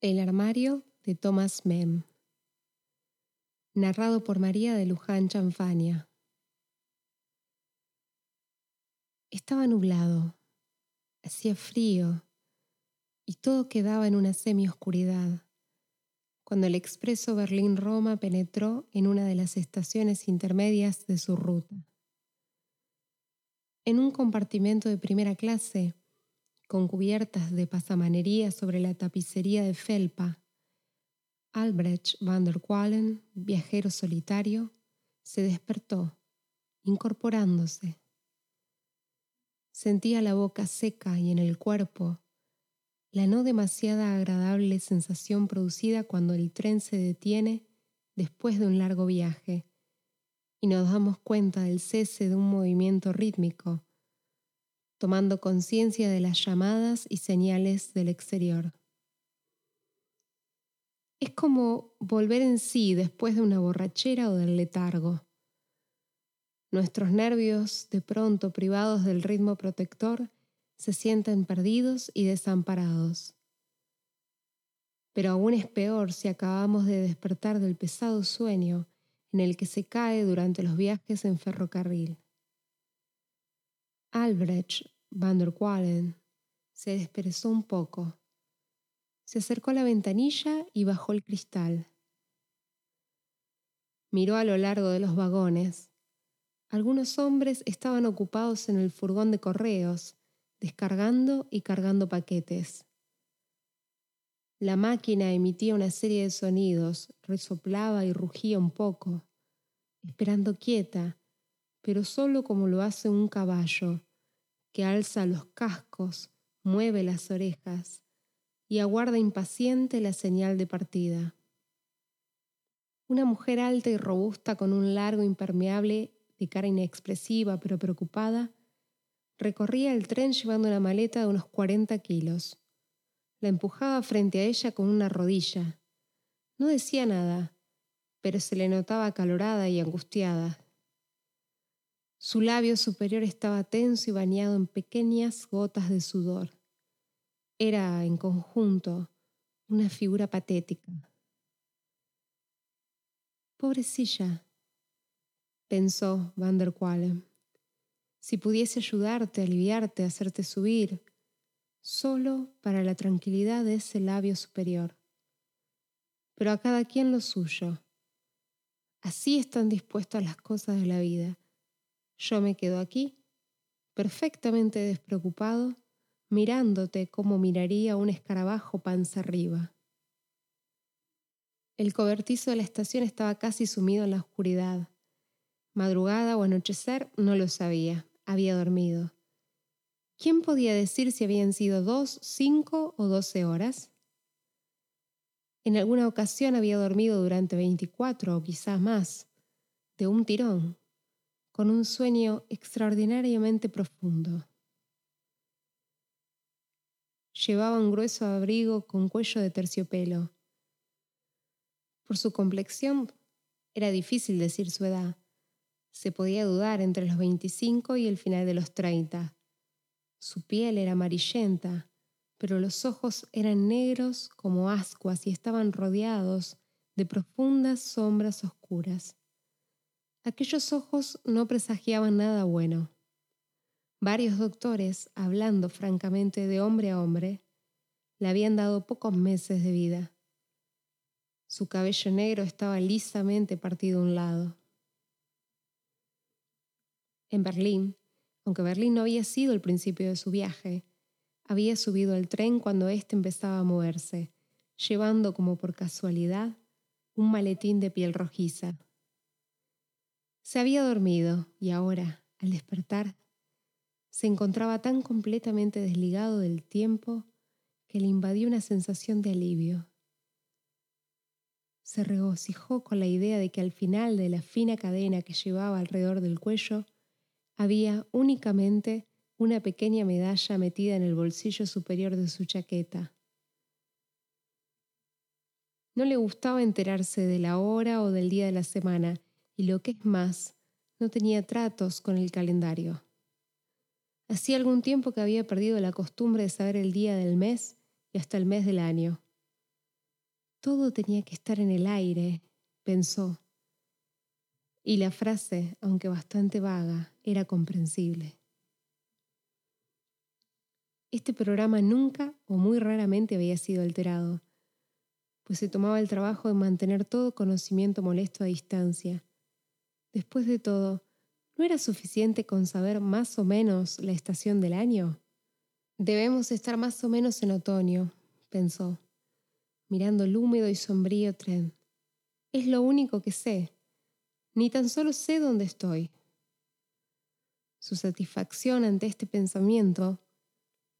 El armario de Thomas Mem. Narrado por María de Luján Chanfania. Estaba nublado, hacía frío y todo quedaba en una semioscuridad cuando el expreso Berlín-Roma penetró en una de las estaciones intermedias de su ruta. En un compartimento de primera clase, con cubiertas de pasamanería sobre la tapicería de felpa. Albrecht van der Qualen, viajero solitario, se despertó, incorporándose. Sentía la boca seca y en el cuerpo la no demasiada agradable sensación producida cuando el tren se detiene después de un largo viaje y nos damos cuenta del cese de un movimiento rítmico tomando conciencia de las llamadas y señales del exterior. Es como volver en sí después de una borrachera o del letargo. Nuestros nervios, de pronto privados del ritmo protector, se sienten perdidos y desamparados. Pero aún es peor si acabamos de despertar del pesado sueño en el que se cae durante los viajes en ferrocarril. Albrecht van der se desperezó un poco. Se acercó a la ventanilla y bajó el cristal. Miró a lo largo de los vagones. Algunos hombres estaban ocupados en el furgón de correos, descargando y cargando paquetes. La máquina emitía una serie de sonidos, resoplaba y rugía un poco, esperando quieta, pero solo como lo hace un caballo, que alza los cascos, mueve las orejas y aguarda impaciente la señal de partida. Una mujer alta y robusta con un largo impermeable de cara inexpresiva pero preocupada, recorría el tren llevando una maleta de unos 40 kilos. La empujaba frente a ella con una rodilla. No decía nada, pero se le notaba acalorada y angustiada. Su labio superior estaba tenso y bañado en pequeñas gotas de sudor. Era, en conjunto, una figura patética. Pobrecilla, pensó Van der Qualen. Si pudiese ayudarte, aliviarte, hacerte subir, solo para la tranquilidad de ese labio superior. Pero a cada quien lo suyo. Así están dispuestas las cosas de la vida yo me quedo aquí, perfectamente despreocupado, mirándote como miraría un escarabajo panza arriba. El cobertizo de la estación estaba casi sumido en la oscuridad. Madrugada o anochecer no lo sabía, había dormido. ¿Quién podía decir si habían sido dos, cinco o doce horas? En alguna ocasión había dormido durante veinticuatro o quizás más, de un tirón con un sueño extraordinariamente profundo. Llevaba un grueso abrigo con cuello de terciopelo. Por su complexión era difícil decir su edad. Se podía dudar entre los 25 y el final de los 30. Su piel era amarillenta, pero los ojos eran negros como ascuas y estaban rodeados de profundas sombras oscuras. Aquellos ojos no presagiaban nada bueno. Varios doctores, hablando francamente de hombre a hombre, le habían dado pocos meses de vida. Su cabello negro estaba lisamente partido a un lado. En Berlín, aunque Berlín no había sido el principio de su viaje, había subido al tren cuando éste empezaba a moverse, llevando como por casualidad un maletín de piel rojiza. Se había dormido y ahora, al despertar, se encontraba tan completamente desligado del tiempo que le invadió una sensación de alivio. Se regocijó con la idea de que al final de la fina cadena que llevaba alrededor del cuello había únicamente una pequeña medalla metida en el bolsillo superior de su chaqueta. No le gustaba enterarse de la hora o del día de la semana, y lo que es más, no tenía tratos con el calendario. Hacía algún tiempo que había perdido la costumbre de saber el día del mes y hasta el mes del año. Todo tenía que estar en el aire, pensó. Y la frase, aunque bastante vaga, era comprensible. Este programa nunca o muy raramente había sido alterado, pues se tomaba el trabajo de mantener todo conocimiento molesto a distancia. Después de todo, ¿no era suficiente con saber más o menos la estación del año? Debemos estar más o menos en otoño, pensó, mirando el húmedo y sombrío tren. Es lo único que sé. Ni tan solo sé dónde estoy. Su satisfacción ante este pensamiento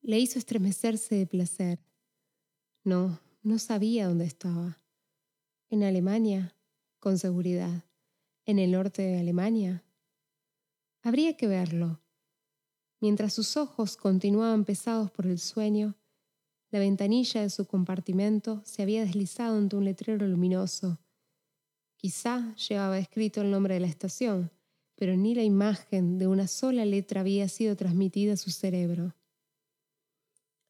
le hizo estremecerse de placer. No, no sabía dónde estaba. En Alemania, con seguridad. En el norte de Alemania. Habría que verlo. Mientras sus ojos continuaban pesados por el sueño, la ventanilla de su compartimento se había deslizado ante un letrero luminoso. Quizá llevaba escrito el nombre de la estación, pero ni la imagen de una sola letra había sido transmitida a su cerebro.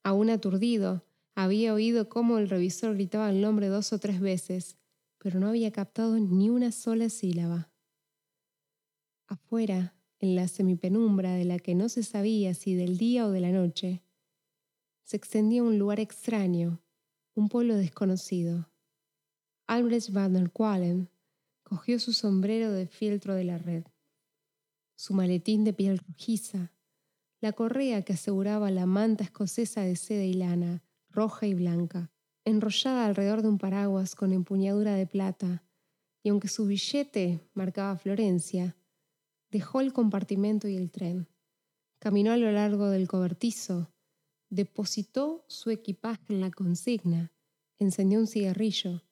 Aún aturdido, había oído cómo el revisor gritaba el nombre dos o tres veces, pero no había captado ni una sola sílaba. Afuera, en la semipenumbra de la que no se sabía si del día o de la noche, se extendía un lugar extraño, un pueblo desconocido. Albrecht van der Qualen cogió su sombrero de fieltro de la red, su maletín de piel rojiza, la correa que aseguraba la manta escocesa de seda y lana, roja y blanca, enrollada alrededor de un paraguas con empuñadura de plata, y aunque su billete marcaba Florencia, dejó el compartimento y el tren. Caminó a lo largo del cobertizo, depositó su equipaje en la consigna, encendió un cigarrillo,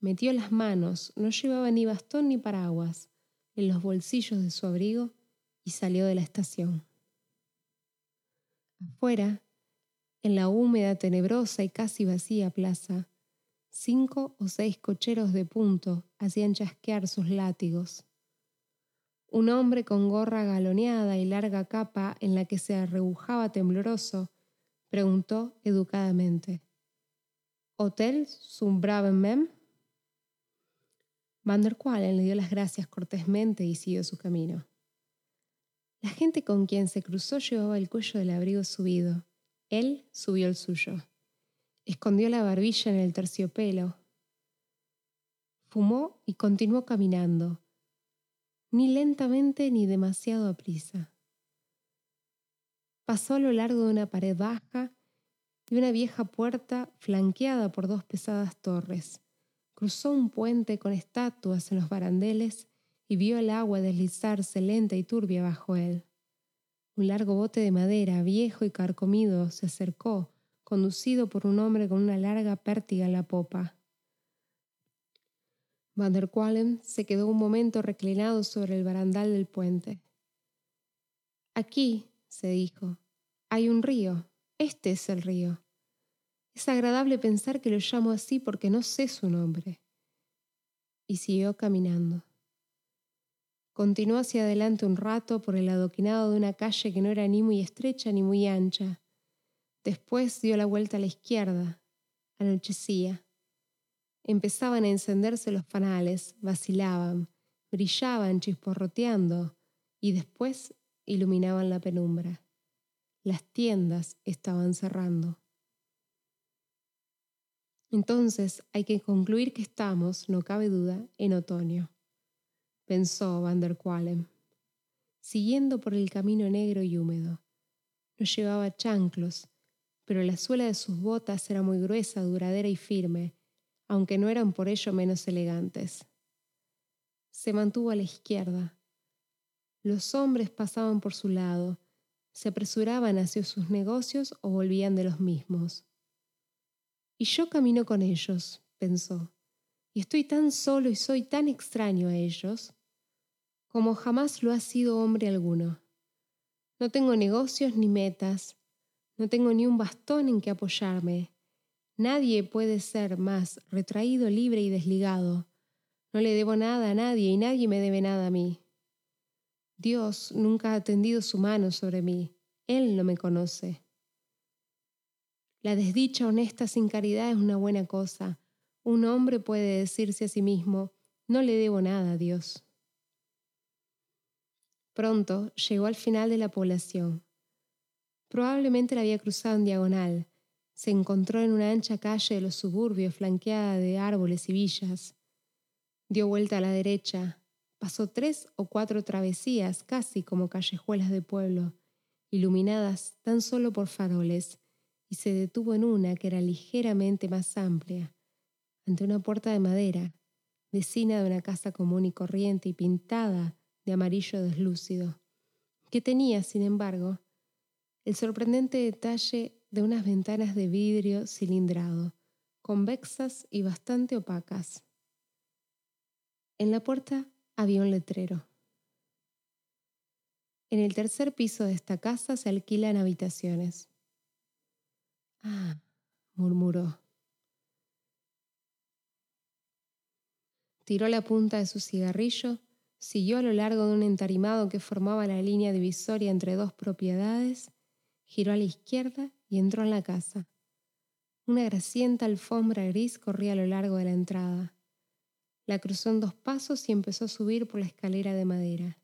metió las manos, no llevaba ni bastón ni paraguas, en los bolsillos de su abrigo y salió de la estación. Afuera, en la húmeda, tenebrosa y casi vacía plaza, cinco o seis cocheros de punto hacían chasquear sus látigos. Un hombre con gorra galoneada y larga capa en la que se arrebujaba tembloroso preguntó educadamente. ¿Hotel Mem? Van der le dio las gracias cortésmente y siguió su camino. La gente con quien se cruzó llevaba el cuello del abrigo subido. Él subió el suyo. Escondió la barbilla en el terciopelo. Fumó y continuó caminando, ni lentamente ni demasiado a prisa. Pasó a lo largo de una pared baja y una vieja puerta flanqueada por dos pesadas torres. Cruzó un puente con estatuas en los barandeles y vio el agua deslizarse lenta y turbia bajo él. Un largo bote de madera, viejo y carcomido, se acercó, conducido por un hombre con una larga pértiga en la popa. Van der Qualen se quedó un momento reclinado sobre el barandal del puente. Aquí, se dijo, hay un río. Este es el río. Es agradable pensar que lo llamo así porque no sé su nombre. Y siguió caminando. Continuó hacia adelante un rato por el adoquinado de una calle que no era ni muy estrecha ni muy ancha. Después dio la vuelta a la izquierda. Anochecía. Empezaban a encenderse los fanales, vacilaban, brillaban chisporroteando y después iluminaban la penumbra. Las tiendas estaban cerrando. Entonces hay que concluir que estamos, no cabe duda, en otoño, pensó Van der Qualen, siguiendo por el camino negro y húmedo. No llevaba chanclos, pero la suela de sus botas era muy gruesa, duradera y firme, aunque no eran por ello menos elegantes. Se mantuvo a la izquierda. Los hombres pasaban por su lado, se apresuraban hacia sus negocios o volvían de los mismos. Y yo camino con ellos, pensó, y estoy tan solo y soy tan extraño a ellos como jamás lo ha sido hombre alguno. No tengo negocios ni metas, no tengo ni un bastón en que apoyarme. Nadie puede ser más retraído, libre y desligado. No le debo nada a nadie y nadie me debe nada a mí. Dios nunca ha tendido su mano sobre mí. Él no me conoce. La desdicha honesta sin caridad es una buena cosa, un hombre puede decirse a sí mismo, no le debo nada a Dios. Pronto llegó al final de la población. Probablemente la había cruzado en diagonal. Se encontró en una ancha calle de los suburbios flanqueada de árboles y villas. Dio vuelta a la derecha, pasó tres o cuatro travesías casi como callejuelas de pueblo, iluminadas tan solo por faroles, y se detuvo en una que era ligeramente más amplia, ante una puerta de madera, vecina de una casa común y corriente y pintada de amarillo deslúcido, que tenía, sin embargo, el sorprendente detalle de unas ventanas de vidrio cilindrado, convexas y bastante opacas. En la puerta había un letrero. En el tercer piso de esta casa se alquilan habitaciones. Ah, murmuró. Tiró la punta de su cigarrillo, siguió a lo largo de un entarimado que formaba la línea divisoria entre dos propiedades, giró a la izquierda y entró en la casa. Una grasienta alfombra gris corría a lo largo de la entrada. La cruzó en dos pasos y empezó a subir por la escalera de madera.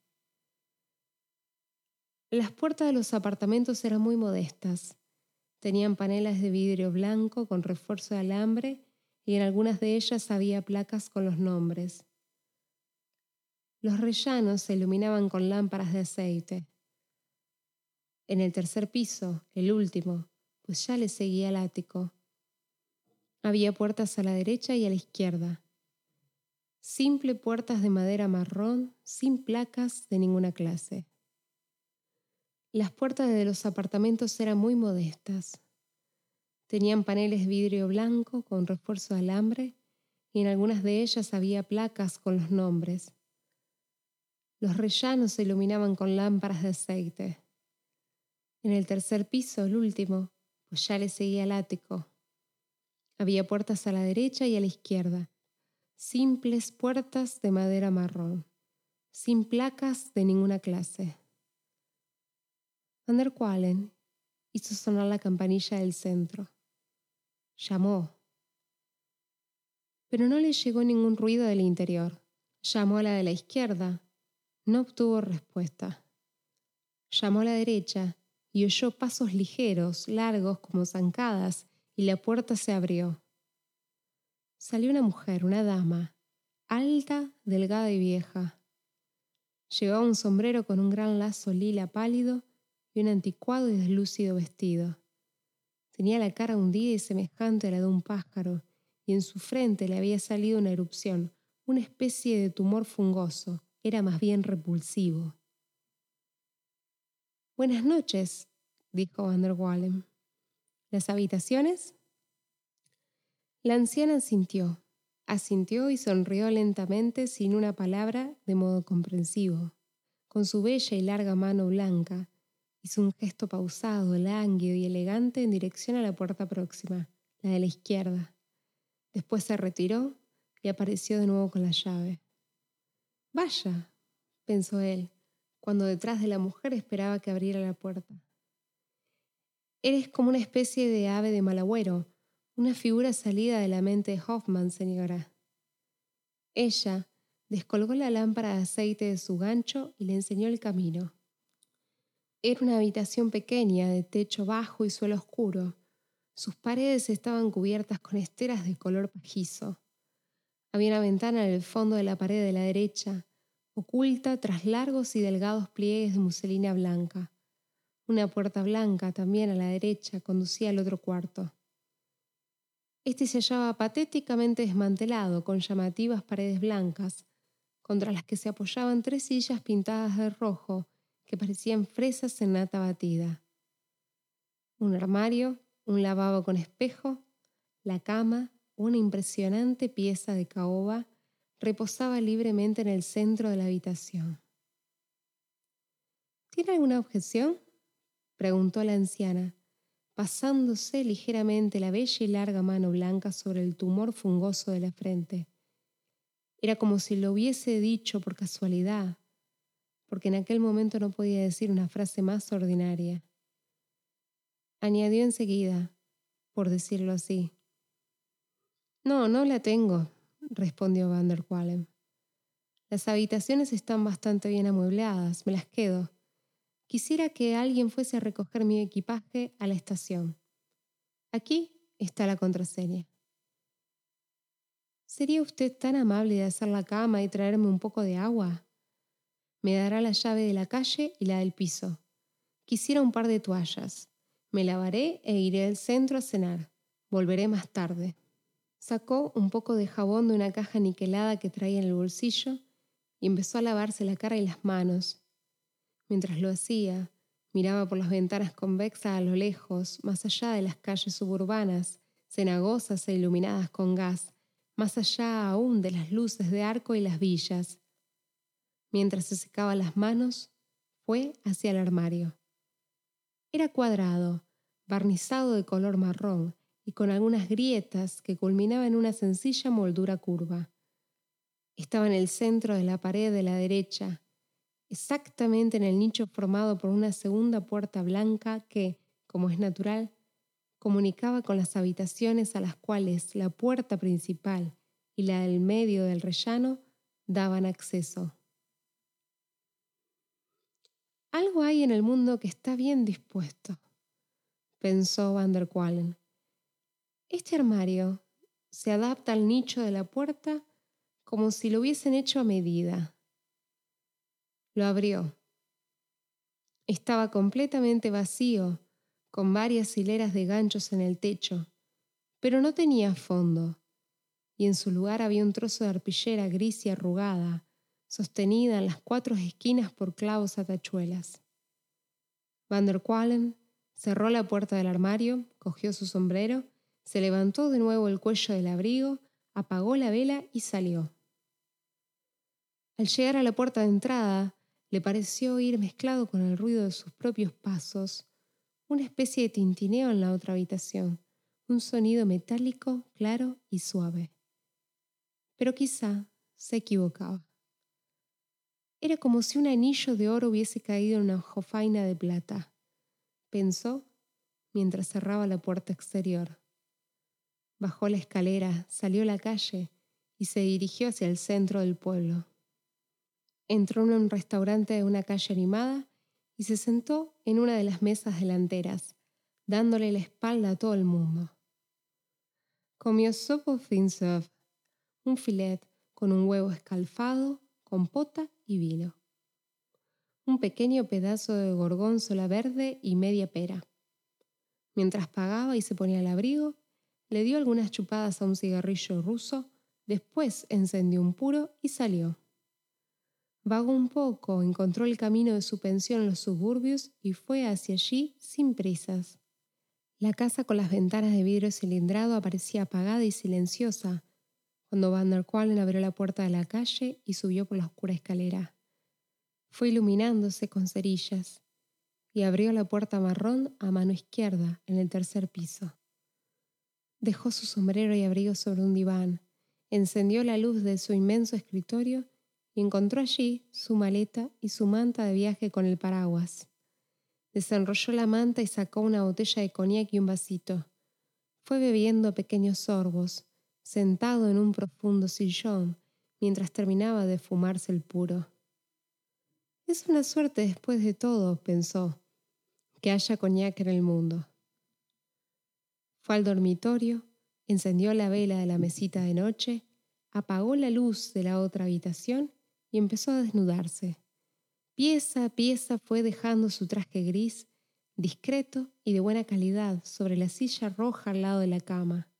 Las puertas de los apartamentos eran muy modestas. Tenían panelas de vidrio blanco con refuerzo de alambre y en algunas de ellas había placas con los nombres. Los rellanos se iluminaban con lámparas de aceite. En el tercer piso, el último, pues ya le seguía el ático. Había puertas a la derecha y a la izquierda. Simple puertas de madera marrón, sin placas de ninguna clase. Las puertas de los apartamentos eran muy modestas. Tenían paneles de vidrio blanco con refuerzo de alambre y en algunas de ellas había placas con los nombres. Los rellanos se iluminaban con lámparas de aceite. En el tercer piso, el último, pues ya le seguía el ático. Había puertas a la derecha y a la izquierda, simples puertas de madera marrón, sin placas de ninguna clase. Van der Qualen hizo sonar la campanilla del centro. Llamó. Pero no le llegó ningún ruido del interior. Llamó a la de la izquierda. No obtuvo respuesta. Llamó a la derecha y oyó pasos ligeros, largos como zancadas, y la puerta se abrió. Salió una mujer, una dama, alta, delgada y vieja. Llevaba un sombrero con un gran lazo lila pálido y un anticuado y deslúcido vestido. Tenía la cara hundida y semejante a la de un pájaro, y en su frente le había salido una erupción, una especie de tumor fungoso. Era más bien repulsivo. Buenas noches, dijo Van der Wallen. ¿Las habitaciones? La anciana asintió, asintió y sonrió lentamente sin una palabra de modo comprensivo. Con su bella y larga mano blanca, Hizo un gesto pausado, lánguido y elegante en dirección a la puerta próxima, la de la izquierda. Después se retiró y apareció de nuevo con la llave. Vaya, pensó él, cuando detrás de la mujer esperaba que abriera la puerta. Eres como una especie de ave de mal agüero, una figura salida de la mente de Hoffman, señora. Ella descolgó la lámpara de aceite de su gancho y le enseñó el camino. Era una habitación pequeña, de techo bajo y suelo oscuro. Sus paredes estaban cubiertas con esteras de color pajizo. Había una ventana en el fondo de la pared de la derecha, oculta tras largos y delgados pliegues de muselina blanca. Una puerta blanca, también a la derecha, conducía al otro cuarto. Este se hallaba patéticamente desmantelado, con llamativas paredes blancas, contra las que se apoyaban tres sillas pintadas de rojo que parecían fresas en nata batida. Un armario, un lavabo con espejo, la cama, una impresionante pieza de caoba, reposaba libremente en el centro de la habitación. ¿Tiene alguna objeción? preguntó la anciana, pasándose ligeramente la bella y larga mano blanca sobre el tumor fungoso de la frente. Era como si lo hubiese dicho por casualidad, porque en aquel momento no podía decir una frase más ordinaria. Añadió enseguida, por decirlo así. No, no la tengo, respondió Van der Qualen. Las habitaciones están bastante bien amuebladas, me las quedo. Quisiera que alguien fuese a recoger mi equipaje a la estación. Aquí está la contraseña. ¿Sería usted tan amable de hacer la cama y traerme un poco de agua? Me dará la llave de la calle y la del piso. Quisiera un par de toallas. Me lavaré e iré al centro a cenar. Volveré más tarde. Sacó un poco de jabón de una caja niquelada que traía en el bolsillo y empezó a lavarse la cara y las manos. Mientras lo hacía, miraba por las ventanas convexas a lo lejos, más allá de las calles suburbanas, cenagosas e iluminadas con gas, más allá aún de las luces de arco y las villas. Mientras se secaba las manos, fue hacia el armario. Era cuadrado, barnizado de color marrón y con algunas grietas que culminaban en una sencilla moldura curva. Estaba en el centro de la pared de la derecha, exactamente en el nicho formado por una segunda puerta blanca que, como es natural, comunicaba con las habitaciones a las cuales la puerta principal y la del medio del rellano daban acceso. Algo hay en el mundo que está bien dispuesto, pensó Van der Qualen. Este armario se adapta al nicho de la puerta como si lo hubiesen hecho a medida. Lo abrió. Estaba completamente vacío con varias hileras de ganchos en el techo, pero no tenía fondo, y en su lugar había un trozo de arpillera gris y arrugada, sostenida en las cuatro esquinas por clavos a tachuelas. Van der Qualen cerró la puerta del armario, cogió su sombrero, se levantó de nuevo el cuello del abrigo, apagó la vela y salió. Al llegar a la puerta de entrada, le pareció oír mezclado con el ruido de sus propios pasos una especie de tintineo en la otra habitación, un sonido metálico, claro y suave. Pero quizá se equivocaba. Era como si un anillo de oro hubiese caído en una jofaina de plata, pensó mientras cerraba la puerta exterior. Bajó la escalera, salió a la calle y se dirigió hacia el centro del pueblo. Entró en un restaurante de una calle animada y se sentó en una de las mesas delanteras, dándole la espalda a todo el mundo. Comió sopa finserve, un filet con un huevo escalfado, compota y vino. Un pequeño pedazo de gorgonzola verde y media pera. Mientras pagaba y se ponía el abrigo, le dio algunas chupadas a un cigarrillo ruso, después encendió un puro y salió. Vagó un poco, encontró el camino de su pensión en los suburbios y fue hacia allí sin prisas. La casa con las ventanas de vidrio cilindrado aparecía apagada y silenciosa cuando Van der Qualen abrió la puerta de la calle y subió por la oscura escalera. Fue iluminándose con cerillas y abrió la puerta marrón a mano izquierda en el tercer piso. Dejó su sombrero y abrigo sobre un diván, encendió la luz de su inmenso escritorio y encontró allí su maleta y su manta de viaje con el paraguas. Desenrolló la manta y sacó una botella de coñac y un vasito. Fue bebiendo pequeños sorbos, sentado en un profundo sillón, mientras terminaba de fumarse el puro. Es una suerte después de todo, pensó, que haya coñac en el mundo. Fue al dormitorio, encendió la vela de la mesita de noche, apagó la luz de la otra habitación y empezó a desnudarse. Pieza a pieza fue dejando su traje gris, discreto y de buena calidad, sobre la silla roja al lado de la cama.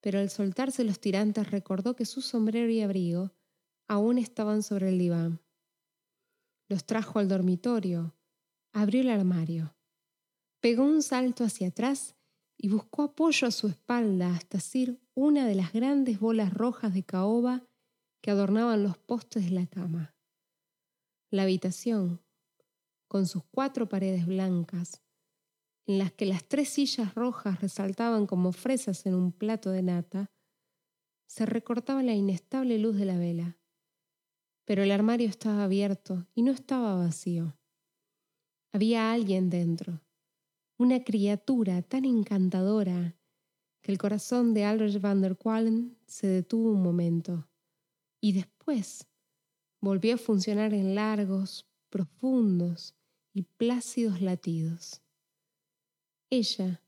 Pero al soltarse los tirantes recordó que su sombrero y abrigo aún estaban sobre el diván. Los trajo al dormitorio, abrió el armario, pegó un salto hacia atrás y buscó apoyo a su espalda hasta asir una de las grandes bolas rojas de caoba que adornaban los postes de la cama. La habitación, con sus cuatro paredes blancas, en las que las tres sillas rojas resaltaban como fresas en un plato de nata, se recortaba la inestable luz de la vela. Pero el armario estaba abierto y no estaba vacío. Había alguien dentro, una criatura tan encantadora que el corazón de Albert van der Qualen se detuvo un momento y después volvió a funcionar en largos, profundos y plácidos latidos. Ella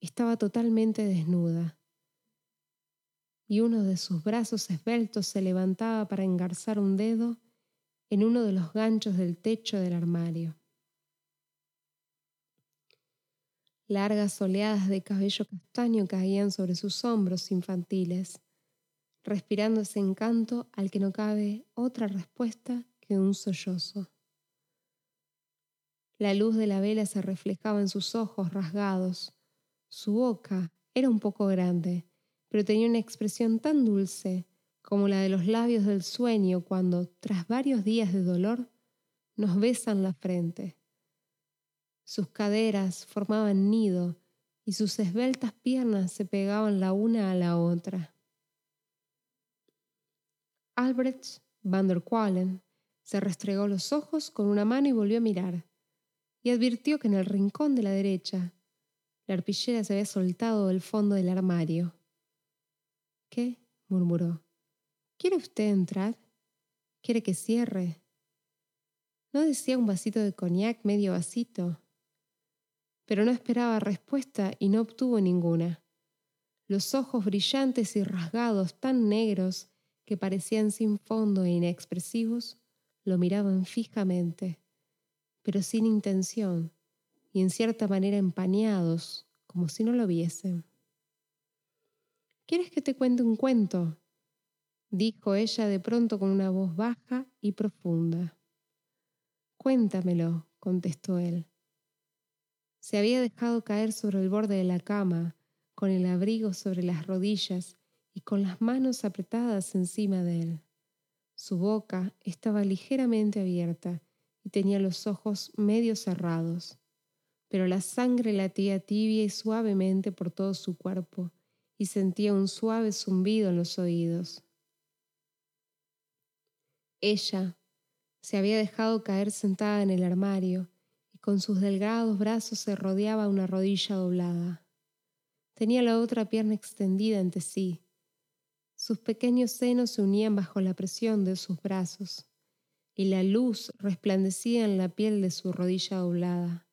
estaba totalmente desnuda y uno de sus brazos esbeltos se levantaba para engarzar un dedo en uno de los ganchos del techo del armario. Largas oleadas de cabello castaño caían sobre sus hombros infantiles, respirando ese encanto al que no cabe otra respuesta que un sollozo. La luz de la vela se reflejaba en sus ojos rasgados. Su boca era un poco grande, pero tenía una expresión tan dulce como la de los labios del sueño cuando, tras varios días de dolor, nos besan la frente. Sus caderas formaban nido y sus esbeltas piernas se pegaban la una a la otra. Albrecht van der Qualen se restregó los ojos con una mano y volvió a mirar, y advirtió que en el rincón de la derecha la arpillera se había soltado del fondo del armario. ¿Qué? murmuró. ¿Quiere usted entrar? ¿Quiere que cierre? ¿No decía un vasito de coñac medio vasito? Pero no esperaba respuesta y no obtuvo ninguna. Los ojos brillantes y rasgados, tan negros que parecían sin fondo e inexpresivos, lo miraban fijamente, pero sin intención y en cierta manera empañados, como si no lo viesen. ¿Quieres que te cuente un cuento? dijo ella de pronto con una voz baja y profunda. Cuéntamelo, contestó él. Se había dejado caer sobre el borde de la cama, con el abrigo sobre las rodillas y con las manos apretadas encima de él. Su boca estaba ligeramente abierta y tenía los ojos medio cerrados, pero la sangre latía tibia y suavemente por todo su cuerpo y sentía un suave zumbido en los oídos. Ella se había dejado caer sentada en el armario con sus delgados brazos se rodeaba una rodilla doblada. Tenía la otra pierna extendida ante sí. Sus pequeños senos se unían bajo la presión de sus brazos y la luz resplandecía en la piel de su rodilla doblada.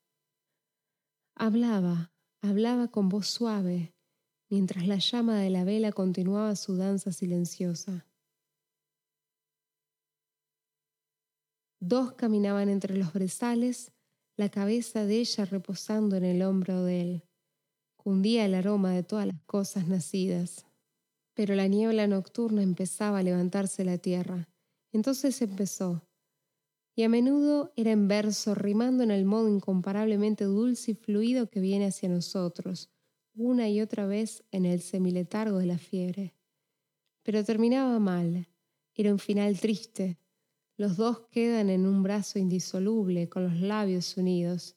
Hablaba, hablaba con voz suave, mientras la llama de la vela continuaba su danza silenciosa. Dos caminaban entre los brezales, la cabeza de ella reposando en el hombro de él. Cundía el aroma de todas las cosas nacidas. Pero la niebla nocturna empezaba a levantarse la tierra. Entonces empezó. Y a menudo era en verso, rimando en el modo incomparablemente dulce y fluido que viene hacia nosotros, una y otra vez en el semiletargo de la fiebre. Pero terminaba mal. Era un final triste, los dos quedan en un brazo indisoluble, con los labios unidos.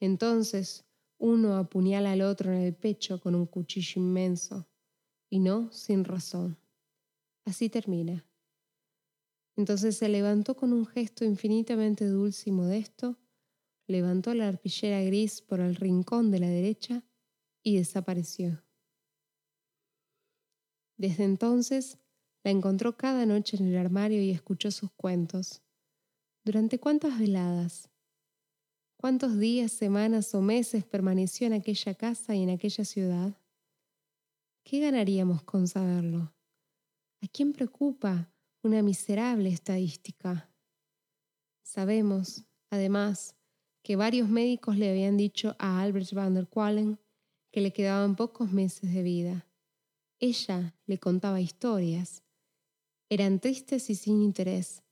Entonces uno apuñala al otro en el pecho con un cuchillo inmenso, y no sin razón. Así termina. Entonces se levantó con un gesto infinitamente dulce y modesto, levantó la arpillera gris por el rincón de la derecha y desapareció. Desde entonces la encontró cada noche en el armario y escuchó sus cuentos. ¿Durante cuántas veladas? ¿Cuántos días, semanas o meses permaneció en aquella casa y en aquella ciudad? ¿Qué ganaríamos con saberlo? ¿A quién preocupa una miserable estadística? Sabemos, además, que varios médicos le habían dicho a Albert van der Qualen que le quedaban pocos meses de vida. Ella le contaba historias, eran tristes y sin interés,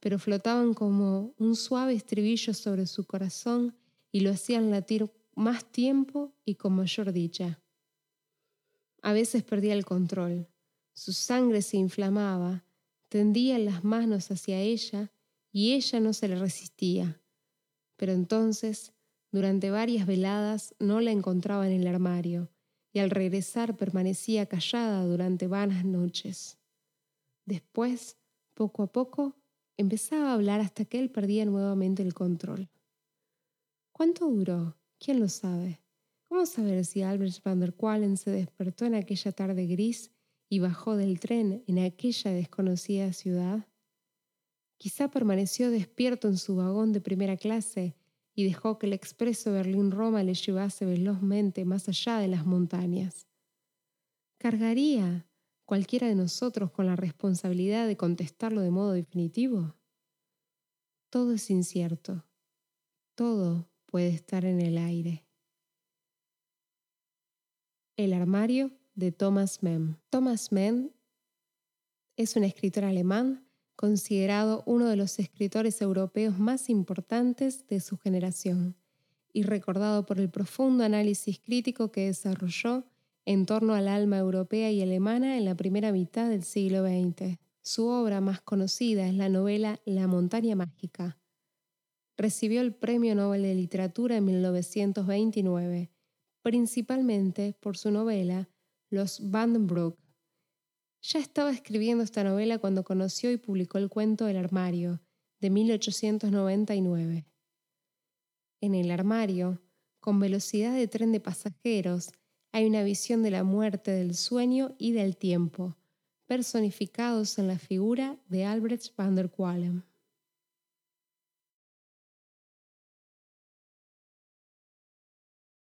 pero flotaban como un suave estribillo sobre su corazón y lo hacían latir más tiempo y con mayor dicha. A veces perdía el control, su sangre se inflamaba, tendía las manos hacia ella y ella no se le resistía. Pero entonces, durante varias veladas, no la encontraba en el armario y al regresar permanecía callada durante vanas noches. Después, poco a poco, empezaba a hablar hasta que él perdía nuevamente el control. ¿Cuánto duró? ¿Quién lo sabe? ¿Cómo saber si Albert van der Qualen se despertó en aquella tarde gris y bajó del tren en aquella desconocida ciudad? Quizá permaneció despierto en su vagón de primera clase y dejó que el expreso Berlín-Roma le llevase velozmente más allá de las montañas. ¿Cargaría cualquiera de nosotros con la responsabilidad de contestarlo de modo definitivo? Todo es incierto. Todo puede estar en el aire. El armario de Thomas Mann. Thomas Mann es un escritor alemán considerado uno de los escritores europeos más importantes de su generación y recordado por el profundo análisis crítico que desarrolló en torno al alma europea y alemana en la primera mitad del siglo XX. Su obra más conocida es la novela La montaña mágica. Recibió el Premio Nobel de Literatura en 1929 principalmente por su novela Los Vandenbroek. Ya estaba escribiendo esta novela cuando conoció y publicó el cuento El armario, de 1899. En el armario, con velocidad de tren de pasajeros, hay una visión de la muerte, del sueño y del tiempo, personificados en la figura de Albrecht van der Qualen.